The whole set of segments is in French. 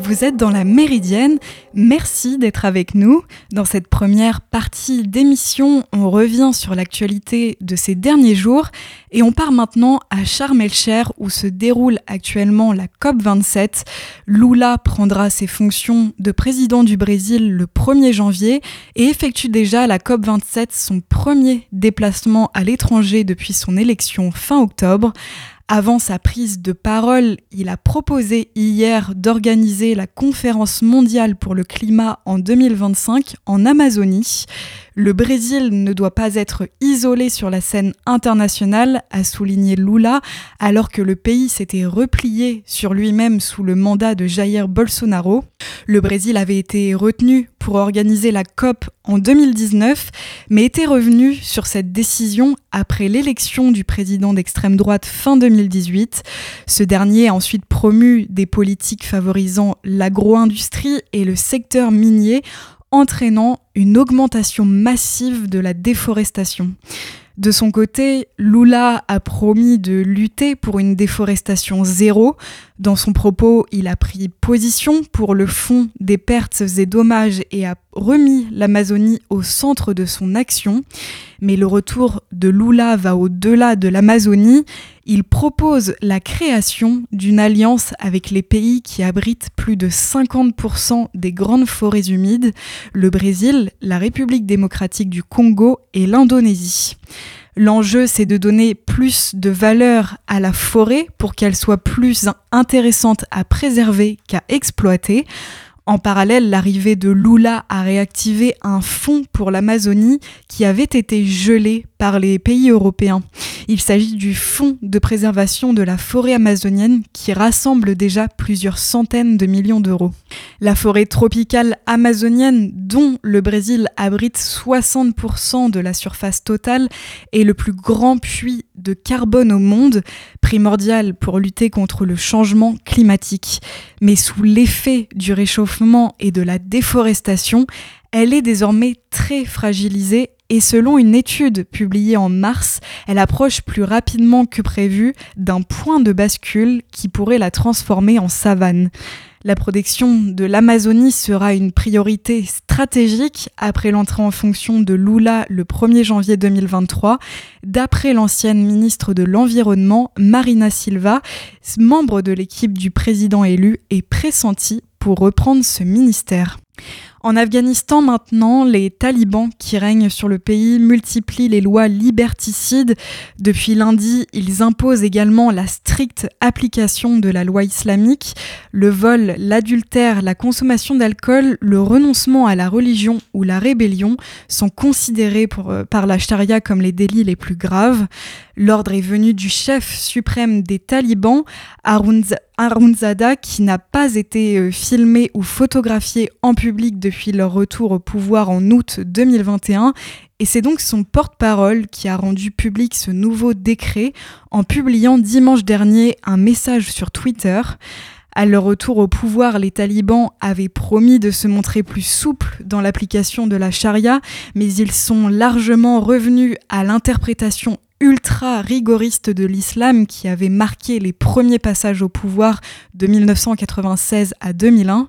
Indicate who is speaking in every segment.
Speaker 1: Vous êtes dans la Méridienne. Merci d'être avec nous. Dans cette première partie d'émission, on revient sur l'actualité de ces derniers jours et on part maintenant à Sharm où se déroule actuellement la COP27. Lula prendra ses fonctions de président du Brésil le 1er janvier et effectue déjà la COP27 son premier déplacement à l'étranger depuis son élection fin octobre. Avant sa prise de parole, il a proposé hier d'organiser la conférence mondiale pour le climat en 2025 en Amazonie. Le Brésil ne doit pas être isolé sur la scène internationale, a souligné Lula, alors que le pays s'était replié sur lui-même sous le mandat de Jair Bolsonaro. Le Brésil avait été retenu pour organiser la COP en 2019, mais était revenu sur cette décision après l'élection du président d'extrême droite fin 2018. Ce dernier a ensuite promu des politiques favorisant l'agro-industrie et le secteur minier entraînant une augmentation massive de la déforestation. De son côté, Lula a promis de lutter pour une déforestation zéro. Dans son propos, il a pris position pour le fond des pertes et dommages et a remis l'Amazonie au centre de son action. Mais le retour de Lula va au-delà de l'Amazonie. Il propose la création d'une alliance avec les pays qui abritent plus de 50% des grandes forêts humides, le Brésil, la République démocratique du Congo et l'Indonésie. L'enjeu, c'est de donner plus de valeur à la forêt pour qu'elle soit plus intéressante à préserver qu'à exploiter. En parallèle, l'arrivée de Lula a réactivé un fonds pour l'Amazonie qui avait été gelé par les pays européens. Il s'agit du Fonds de préservation de la forêt amazonienne qui rassemble déjà plusieurs centaines de millions d'euros. La forêt tropicale amazonienne, dont le Brésil abrite 60% de la surface totale, est le plus grand puits de carbone au monde, primordial pour lutter contre le changement climatique. Mais sous l'effet du réchauffement et de la déforestation, elle est désormais très fragilisée et selon une étude publiée en mars, elle approche plus rapidement que prévu d'un point de bascule qui pourrait la transformer en savane. La protection de l'Amazonie sera une priorité stratégique après l'entrée en fonction de Lula le 1er janvier 2023, d'après l'ancienne ministre de l'Environnement, Marina Silva, membre de l'équipe du président élu et pressenti pour reprendre ce ministère. En Afghanistan maintenant, les talibans qui règnent sur le pays multiplient les lois liberticides. Depuis lundi, ils imposent également la stricte application de la loi islamique. Le vol, l'adultère, la consommation d'alcool, le renoncement à la religion ou la rébellion sont considérés euh, par la charia comme les délits les plus graves. L'ordre est venu du chef suprême des talibans, Arunzada, qui n'a pas été euh, filmé ou photographié en public depuis leur retour au pouvoir en août 2021. Et c'est donc son porte-parole qui a rendu public ce nouveau décret en publiant dimanche dernier un message sur Twitter. À leur retour au pouvoir, les talibans avaient promis de se montrer plus souples dans l'application de la charia, mais ils sont largement revenus à l'interprétation ultra rigoriste de l'islam qui avait marqué les premiers passages au pouvoir de 1996 à 2001.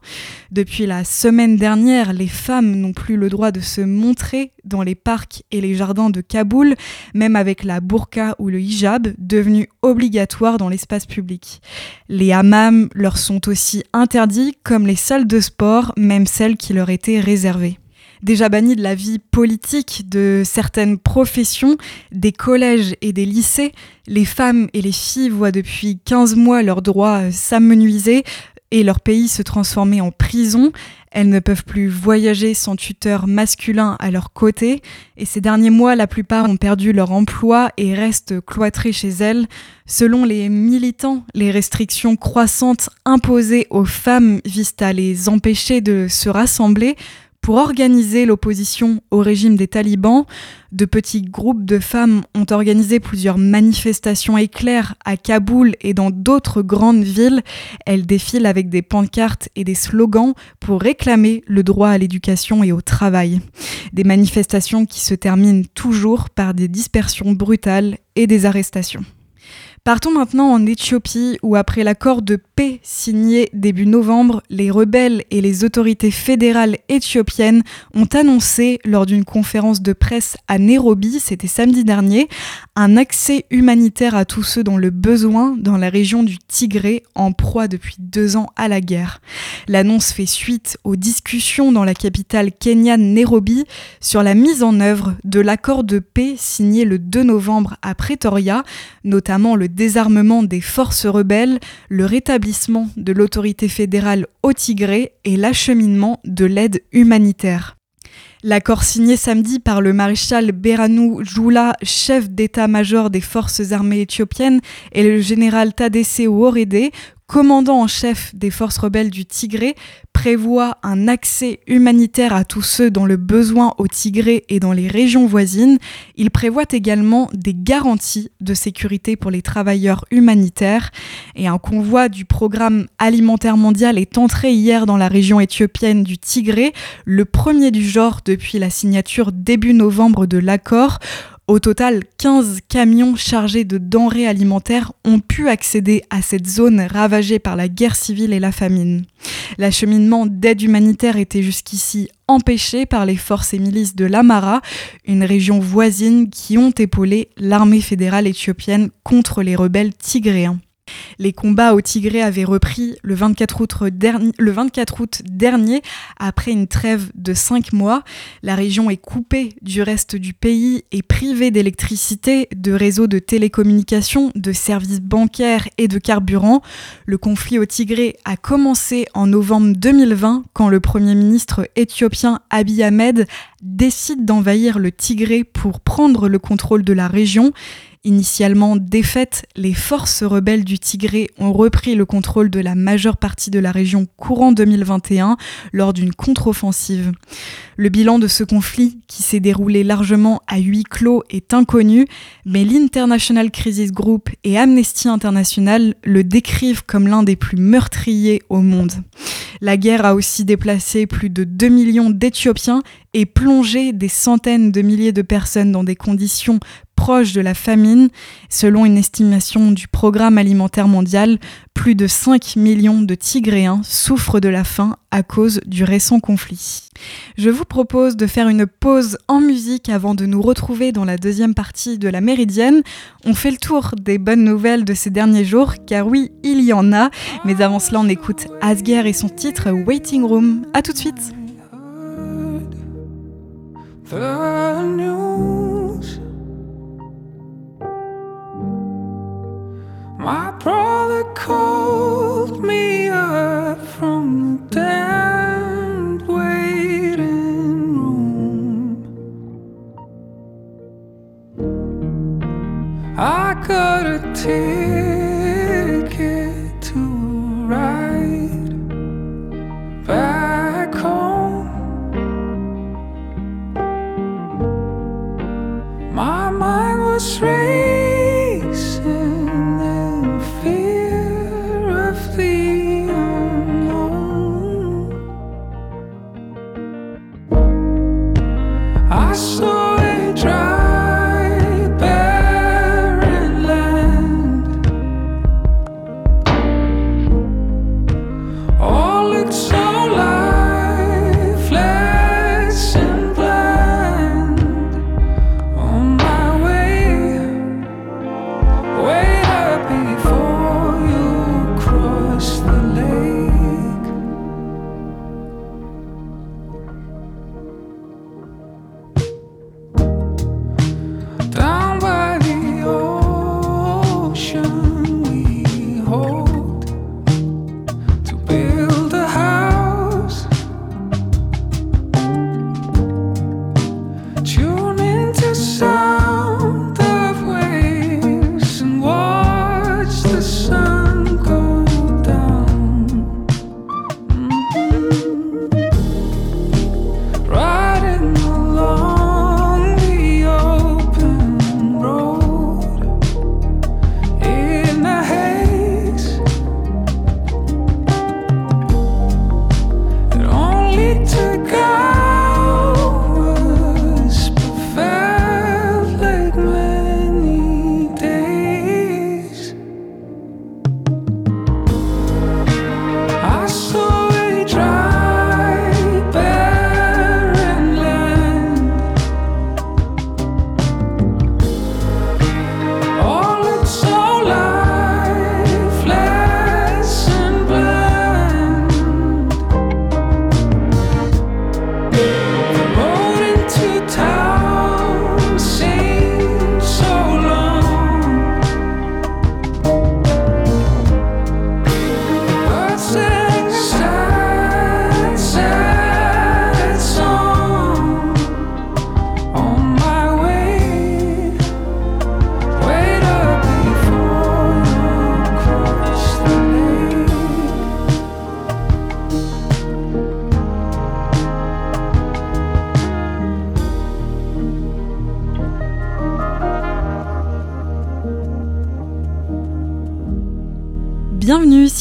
Speaker 1: Depuis la semaine dernière, les femmes n'ont plus le droit de se montrer dans les parcs et les jardins de Kaboul, même avec la burqa ou le hijab, devenu obligatoire dans l'espace public. Les hammams leur sont aussi interdits, comme les salles de sport, même celles qui leur étaient réservées déjà bannis de la vie politique de certaines professions, des collèges et des lycées. Les femmes et les filles voient depuis 15 mois leurs droits s'amenuiser et leur pays se transformer en prison. Elles ne peuvent plus voyager sans tuteur masculin à leur côté. Et ces derniers mois, la plupart ont perdu leur emploi et restent cloîtrées chez elles. Selon les militants, les restrictions croissantes imposées aux femmes visent à les empêcher de se rassembler pour organiser l'opposition au régime des talibans, de petits groupes de femmes ont organisé plusieurs manifestations éclairs à Kaboul et dans d'autres grandes villes. Elles défilent avec des pancartes et des slogans pour réclamer le droit à l'éducation et au travail. Des manifestations qui se terminent toujours par des dispersions brutales et des arrestations. Partons maintenant en Éthiopie où après l'accord de paix signé début novembre, les rebelles et les autorités fédérales éthiopiennes ont annoncé lors d'une conférence de presse à Nairobi, c'était samedi dernier, un accès humanitaire à tous ceux dont le besoin dans la région du Tigré en proie depuis deux ans à la guerre. L'annonce fait suite aux discussions dans la capitale kenyane Nairobi sur la mise en œuvre de l'accord de paix signé le 2 novembre à Pretoria, notamment le désarmement des forces rebelles, le rétablissement de l'autorité fédérale au Tigré et l'acheminement de l'aide humanitaire. L'accord signé samedi par le maréchal Beranou Jula, chef d'état-major des forces armées éthiopiennes, et le général Tadesse Worede, commandant en chef des forces rebelles du Tigré, prévoit un accès humanitaire à tous ceux dont le besoin au Tigré et dans les régions voisines. Il prévoit également des garanties de sécurité pour les travailleurs humanitaires. Et un convoi du programme alimentaire mondial est entré hier dans la région éthiopienne du Tigré, le premier du genre depuis la signature début novembre de l'accord. Au total, 15 camions chargés de denrées alimentaires ont pu accéder à cette zone ravagée par la guerre civile et la famine. L'acheminement d'aide humanitaire était jusqu'ici empêché par les forces et milices de l'Amara, une région voisine qui ont épaulé l'armée fédérale éthiopienne contre les rebelles tigréens. Les combats au Tigré avaient repris le 24 août, dernier, après une trêve de cinq mois. La région est coupée du reste du pays et privée d'électricité, de réseaux de télécommunications, de services bancaires et de carburant. Le conflit au Tigré a commencé en novembre 2020 quand le Premier ministre éthiopien Abiy Ahmed décide d'envahir le Tigré pour prendre le contrôle de la région. Initialement défaites, les forces rebelles du Tigré ont repris le contrôle de la majeure partie de la région courant 2021 lors d'une contre-offensive. Le bilan de ce conflit, qui s'est déroulé largement à huis clos, est inconnu, mais l'International Crisis Group et Amnesty International le décrivent comme l'un des plus meurtriers au monde. La guerre a aussi déplacé plus de 2 millions d'Éthiopiens et plongé des centaines de milliers de personnes dans des conditions proche de la famine. Selon une estimation du Programme alimentaire mondial, plus de 5 millions de Tigréens souffrent de la faim à cause du récent conflit. Je vous propose de faire une pause en musique avant de nous retrouver dans la deuxième partie de la Méridienne. On fait le tour des bonnes nouvelles de ces derniers jours, car oui, il y en a. Mais avant cela, on écoute Asger et son titre Waiting Room. A tout de suite. My brother called me up from the damned waiting room. I got a ticket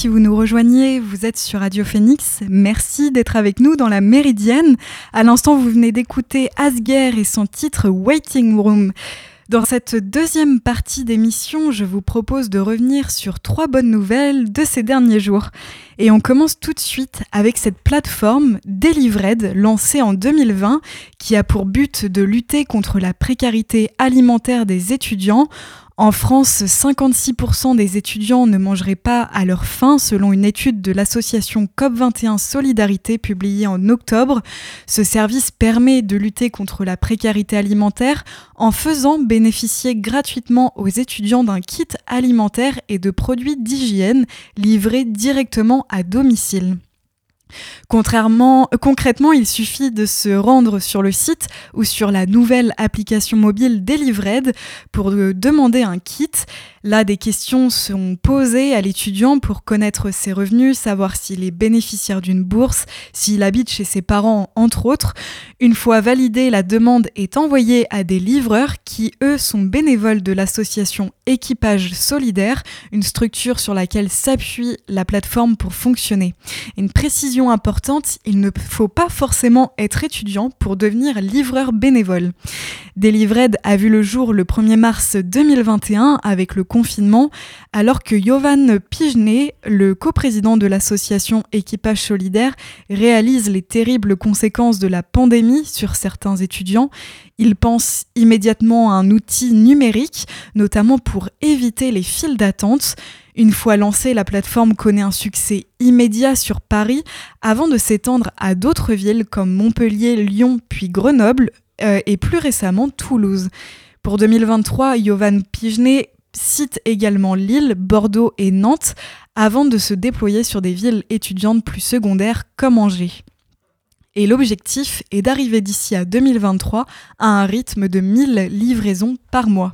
Speaker 1: si vous nous rejoignez, vous êtes sur Radio Phoenix. Merci d'être avec nous dans la Méridienne. À l'instant, vous venez d'écouter Asger et son titre Waiting Room. Dans cette deuxième partie d'émission, je vous propose de revenir sur trois bonnes nouvelles de ces derniers jours. Et on commence tout de suite avec cette plateforme Delivered lancée en 2020 qui a pour but de lutter contre la précarité alimentaire des étudiants en France, 56% des étudiants ne mangeraient pas à leur faim selon une étude de l'association COP21 Solidarité publiée en octobre. Ce service permet de lutter contre la précarité alimentaire en faisant bénéficier gratuitement aux étudiants d'un kit alimentaire et de produits d'hygiène livrés directement à domicile. Euh, concrètement, il suffit de se rendre sur le site ou sur la nouvelle application mobile Delivered pour demander un kit. Là, des questions sont posées à l'étudiant pour connaître ses revenus, savoir s'il est bénéficiaire d'une bourse, s'il habite chez ses parents, entre autres. Une fois validée, la demande est envoyée à des livreurs qui, eux, sont bénévoles de l'association Équipage Solidaire, une structure sur laquelle s'appuie la plateforme pour fonctionner. Une précision importante, il ne faut pas forcément être étudiant pour devenir livreur bénévole. Delivered a vu le jour le 1er mars 2021 avec le alors que Jovan Pijné, le coprésident de l'association Équipage Solidaire, réalise les terribles conséquences de la pandémie sur certains étudiants. Il pense immédiatement à un outil numérique, notamment pour éviter les files d'attente. Une fois lancée, la plateforme connaît un succès immédiat sur Paris avant de s'étendre à d'autres villes comme Montpellier, Lyon puis Grenoble, euh, et plus récemment Toulouse. Pour 2023, Yovan Pijné cite également Lille, Bordeaux et Nantes avant de se déployer sur des villes étudiantes plus secondaires comme Angers. Et l'objectif est d'arriver d'ici à 2023 à un rythme de 1000 livraisons par mois.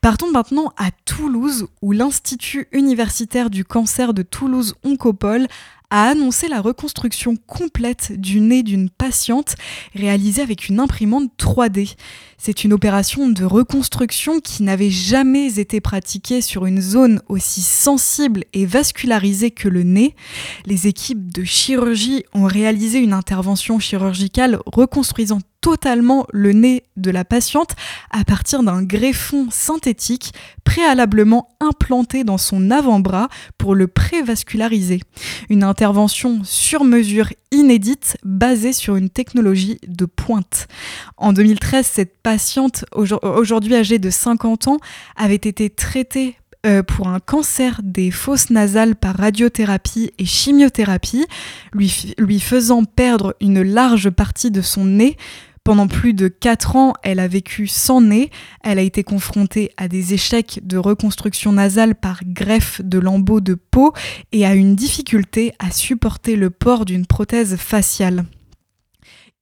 Speaker 1: Partons maintenant à Toulouse, où l'Institut universitaire du cancer de Toulouse Oncopole a annoncé la reconstruction complète du nez d'une patiente réalisée avec une imprimante 3D. C'est une opération de reconstruction qui n'avait jamais été pratiquée sur une zone aussi sensible et vascularisée que le nez. Les équipes de chirurgie ont réalisé une intervention chirurgicale reconstruisant totalement le nez de la patiente à partir d'un greffon synthétique préalablement implanté dans son avant-bras pour le prévasculariser. Une intervention sur mesure inédite basée sur une technologie de pointe. En 2013, cette patiente, aujourd'hui âgée de 50 ans, avait été traitée euh, pour un cancer des fosses nasales par radiothérapie et chimiothérapie, lui, lui faisant perdre une large partie de son nez, pendant plus de 4 ans, elle a vécu sans nez, elle a été confrontée à des échecs de reconstruction nasale par greffe de lambeaux de peau et à une difficulté à supporter le port d'une prothèse faciale.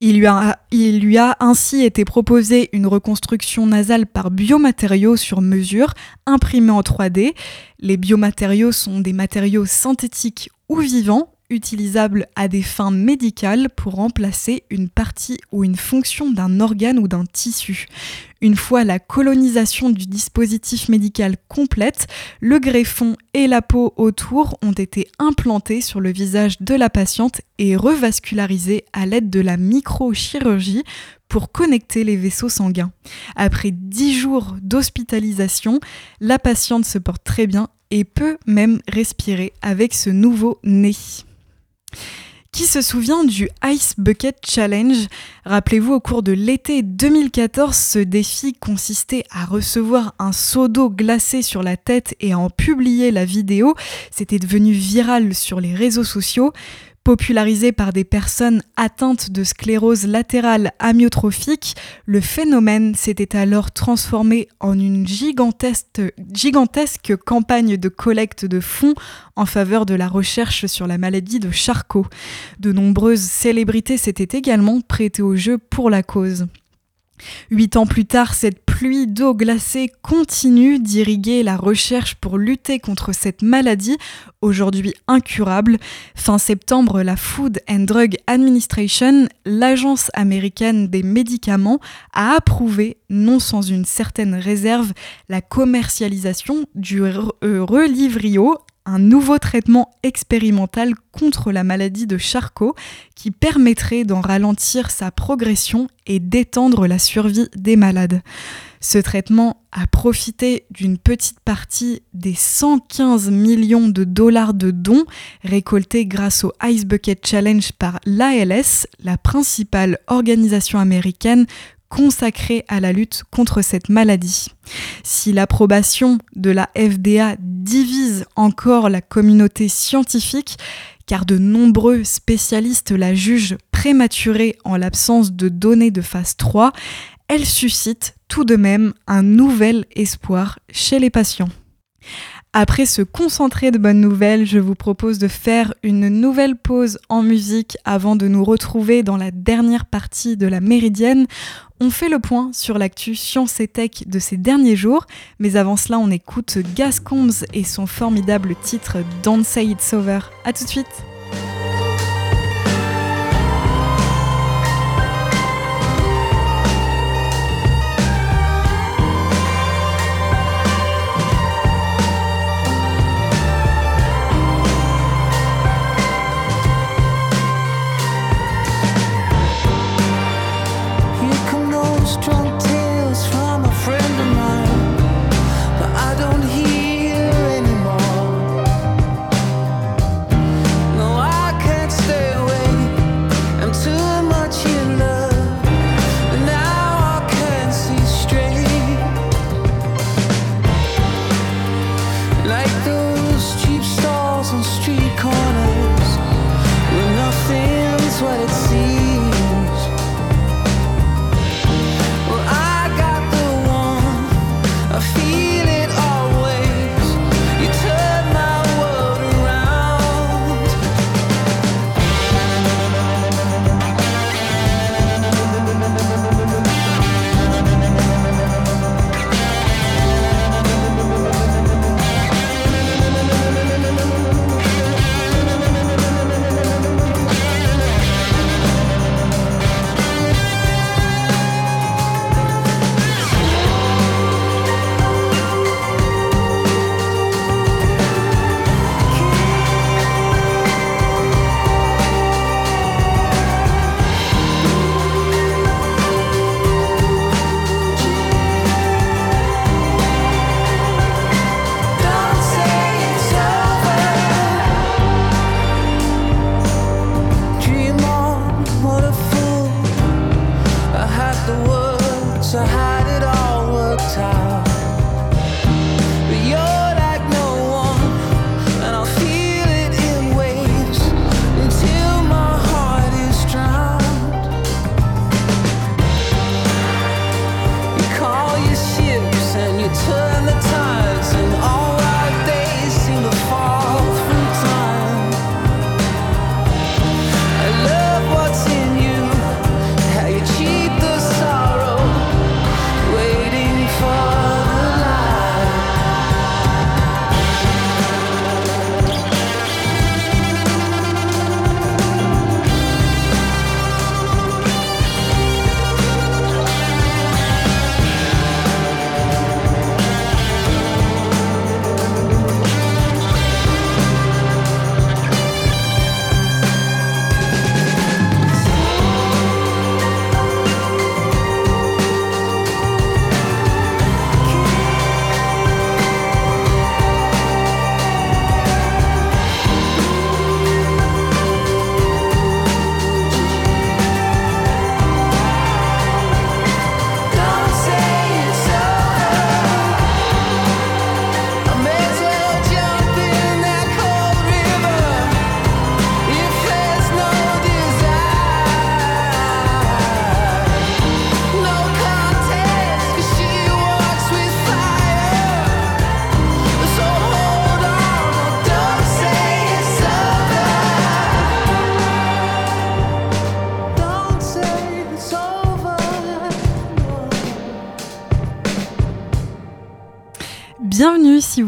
Speaker 1: Il lui, a, il lui, a, ainsi été proposé une reconstruction nasale par biomatériaux sur mesure, imprimés en 3D. Les biomatériaux sont des matériaux synthétiques ou vivants, utilisable à des fins médicales pour remplacer une partie ou une fonction d'un organe ou d'un tissu. Une fois la colonisation du dispositif médical complète, le greffon et la peau autour ont été implantés sur le visage de la patiente et revascularisés à l'aide de la microchirurgie pour connecter les vaisseaux sanguins. Après 10 jours d'hospitalisation, la patiente se porte très bien et peut même respirer avec ce nouveau nez. Qui se souvient du Ice Bucket Challenge? Rappelez-vous, au cours de l'été 2014, ce défi consistait à recevoir un seau d'eau glacé sur la tête et à en publier la vidéo. C'était devenu viral sur les réseaux sociaux. Popularisé par des personnes atteintes de sclérose latérale amyotrophique, le phénomène s'était alors transformé en une gigantesque, gigantesque, campagne de collecte de fonds en faveur de la recherche sur la maladie de Charcot. De nombreuses célébrités s'étaient également prêtées au jeu pour la cause. Huit ans plus tard, cette pluie d'eau glacée continue d'irriguer la recherche pour lutter contre cette maladie, aujourd'hui incurable. Fin septembre, la Food and Drug Administration, l'agence américaine des médicaments, a approuvé, non sans une certaine réserve, la commercialisation du Relivrio,
Speaker 2: un nouveau traitement expérimental contre la maladie de Charcot qui permettrait d'en ralentir sa progression et d'étendre la survie des malades. Ce traitement a profité d'une petite partie des 115 millions de dollars de dons récoltés grâce au Ice Bucket Challenge par l'ALS, la principale organisation américaine consacrée à la lutte contre cette maladie. Si l'approbation de la FDA divise encore la communauté scientifique, car de nombreux spécialistes la jugent prématurée en l'absence de données de phase 3, elle suscite tout de même un nouvel espoir chez les patients. Après ce concentré de bonnes nouvelles, je vous propose de faire une nouvelle pause en musique avant de nous retrouver dans la dernière partie de la Méridienne. On fait le point sur l'actu science et tech de ces derniers jours, mais avant cela, on écoute Gascombs et son formidable titre Don't Say It's Over. A tout de suite!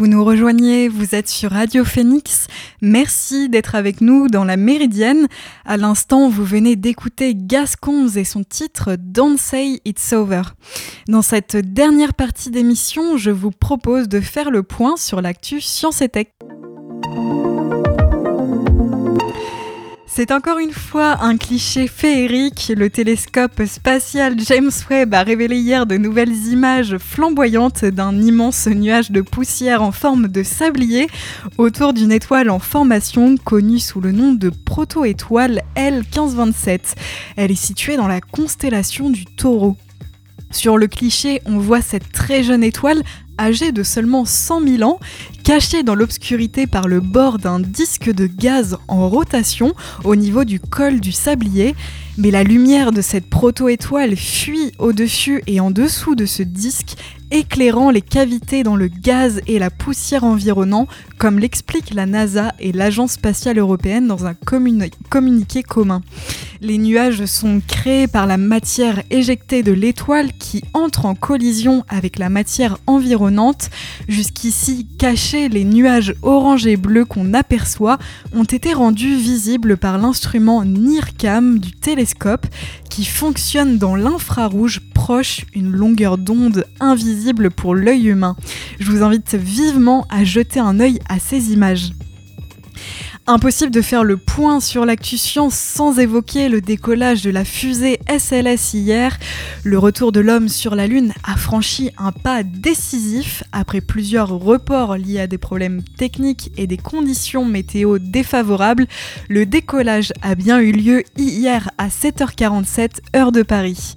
Speaker 2: Vous nous rejoignez, vous êtes sur Radio Phoenix. Merci d'être avec nous dans la Méridienne. À l'instant, vous venez d'écouter Gascons et son titre Don't Say It's Over. Dans cette dernière partie d'émission, je vous propose de faire le point sur l'actu Science et Tech.
Speaker 1: C'est encore une fois un cliché féerique. Le télescope spatial James Webb a révélé hier de nouvelles images flamboyantes d'un immense nuage de poussière en forme de sablier autour d'une étoile en formation connue sous le nom de proto-étoile L1527. Elle est située dans la constellation du taureau. Sur le cliché, on voit cette très jeune étoile âgée de seulement 100 000 ans, cachée dans l'obscurité par le bord d'un disque de gaz en rotation au niveau du col du sablier, mais la lumière de cette proto-étoile fuit au-dessus et en dessous de ce disque éclairant les cavités dans le gaz et la poussière environnant, comme l'explique la NASA et l'Agence spatiale européenne dans un communiqué commun. Les nuages sont créés par la matière éjectée de l'étoile qui entre en collision avec la matière environnante. Jusqu'ici cachés, les nuages orange et bleu qu'on aperçoit ont été rendus visibles par l'instrument NIRCAM du télescope qui fonctionne dans l'infrarouge une longueur d'onde invisible pour l'œil humain. Je vous invite vivement à jeter un œil à ces images. Impossible de faire le point sur l'actu science sans évoquer le décollage de la fusée SLS hier. Le retour de l'homme sur la Lune a franchi un pas décisif après plusieurs reports liés à des problèmes techniques et des conditions météo défavorables. Le décollage a bien eu lieu hier à 7h47 heure de Paris.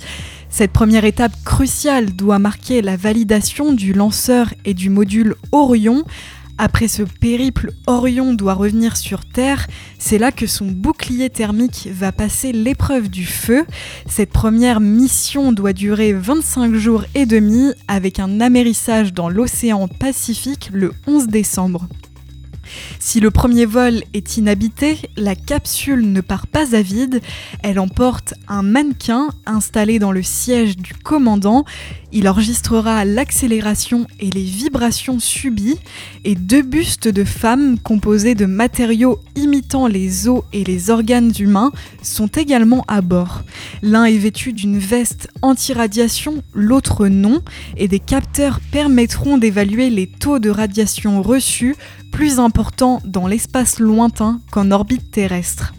Speaker 1: Cette première étape cruciale doit marquer la validation du lanceur et du module Orion après ce périple, Orion doit revenir sur Terre. C'est là que son bouclier thermique va passer l'épreuve du feu. Cette première mission doit durer 25 jours et demi avec un amérissage dans l'océan Pacifique le 11 décembre. Si le premier vol est inhabité, la capsule ne part pas à vide, elle emporte un mannequin installé dans le siège du commandant. Il enregistrera l'accélération et les vibrations subies et deux bustes de femmes composés de matériaux imitant les os et les organes humains sont également à bord. L'un est vêtu d'une veste anti-radiation, l'autre non, et des capteurs permettront d'évaluer les taux de radiation reçus plus important dans l'espace lointain qu'en orbite terrestre.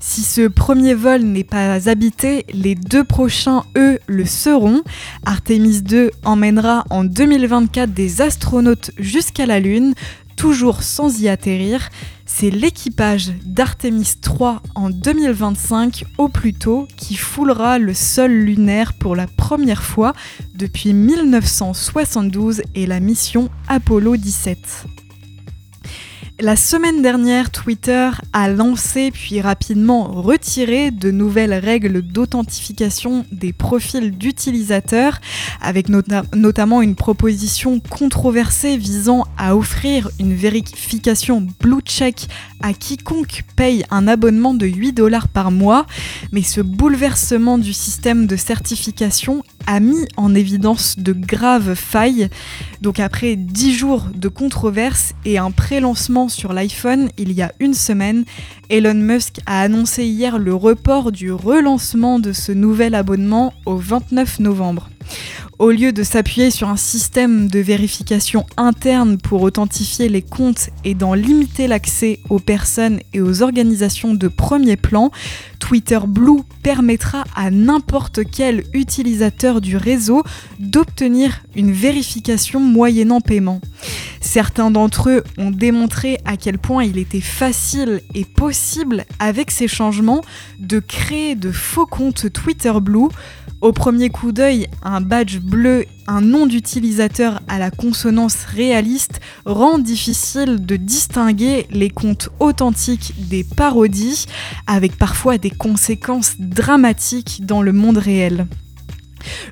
Speaker 1: Si ce premier vol n'est pas habité, les deux prochains, eux, le seront. Artemis 2 emmènera en 2024 des astronautes jusqu'à la Lune, toujours sans y atterrir. C'est l'équipage d'Artemis 3 en 2025 au plus tôt qui foulera le sol lunaire pour la première fois depuis 1972 et la mission Apollo 17. La semaine dernière, Twitter a lancé puis rapidement retiré de nouvelles règles d'authentification des profils d'utilisateurs, avec notamment une proposition controversée visant à offrir une vérification blue check à quiconque paye un abonnement de 8 dollars par mois. Mais ce bouleversement du système de certification a mis en évidence de graves failles. Donc après 10 jours de controverse et un pré-lancement sur l'iPhone il y a une semaine, Elon Musk a annoncé hier le report du relancement de ce nouvel abonnement au 29 novembre. Au lieu de s'appuyer sur un système de vérification interne pour authentifier les comptes et d'en limiter l'accès aux personnes et aux organisations de premier plan, Twitter Blue permettra à n'importe quel utilisateur du réseau d'obtenir une vérification moyennant paiement. Certains d'entre eux ont démontré à quel point il était facile et possible avec ces changements de créer de faux comptes Twitter Blue au premier coup d'œil, un badge bleu, un nom d'utilisateur à la consonance réaliste rend difficile de distinguer les comptes authentiques des parodies, avec parfois des conséquences dramatiques dans le monde réel.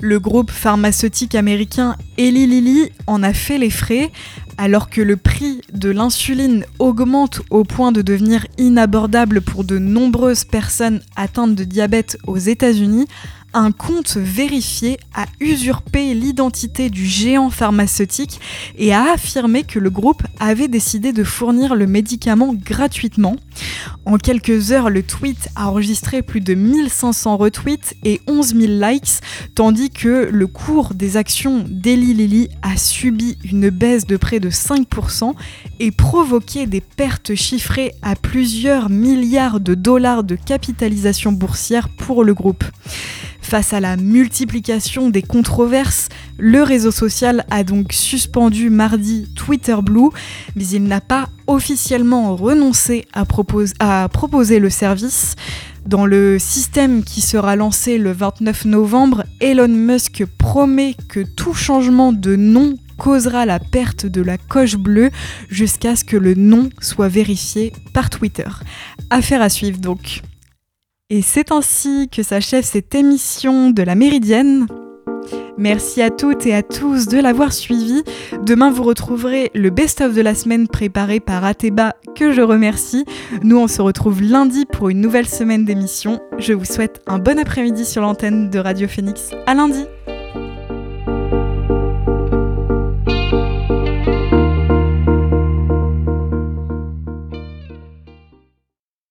Speaker 1: Le groupe pharmaceutique américain Eli Lilly en a fait les frais alors que le prix de l'insuline augmente au point de devenir inabordable pour de nombreuses personnes atteintes de diabète aux États-Unis, un compte vérifié a usurpé l'identité du géant pharmaceutique et a affirmé que le groupe avait décidé de fournir le médicament gratuitement. En quelques heures, le tweet a enregistré plus de 1500 retweets et 11 000 likes, tandis que le cours des actions d'Eli Lilly a subi une baisse de près de 5% et provoqué des pertes chiffrées à plusieurs milliards de dollars de capitalisation boursière pour le groupe. Face à la multiplication des controverses, le réseau social a donc suspendu mardi Twitter Blue, mais il n'a pas officiellement renoncé à, proposer le service. Dans le système qui sera lancé le 29 novembre, Elon Musk promet que tout changement de nom causera la perte de la coche bleue jusqu'à ce que le nom soit vérifié par Twitter. Affaire à suivre donc. Et c'est ainsi que s'achève cette émission de la Méridienne. Merci à toutes et à tous de l'avoir suivi. Demain, vous retrouverez le best-of de la semaine préparé par Ateba, que je remercie. Nous, on se retrouve lundi pour une nouvelle semaine d'émission. Je vous souhaite un bon après-midi sur l'antenne de Radio Phoenix. À lundi!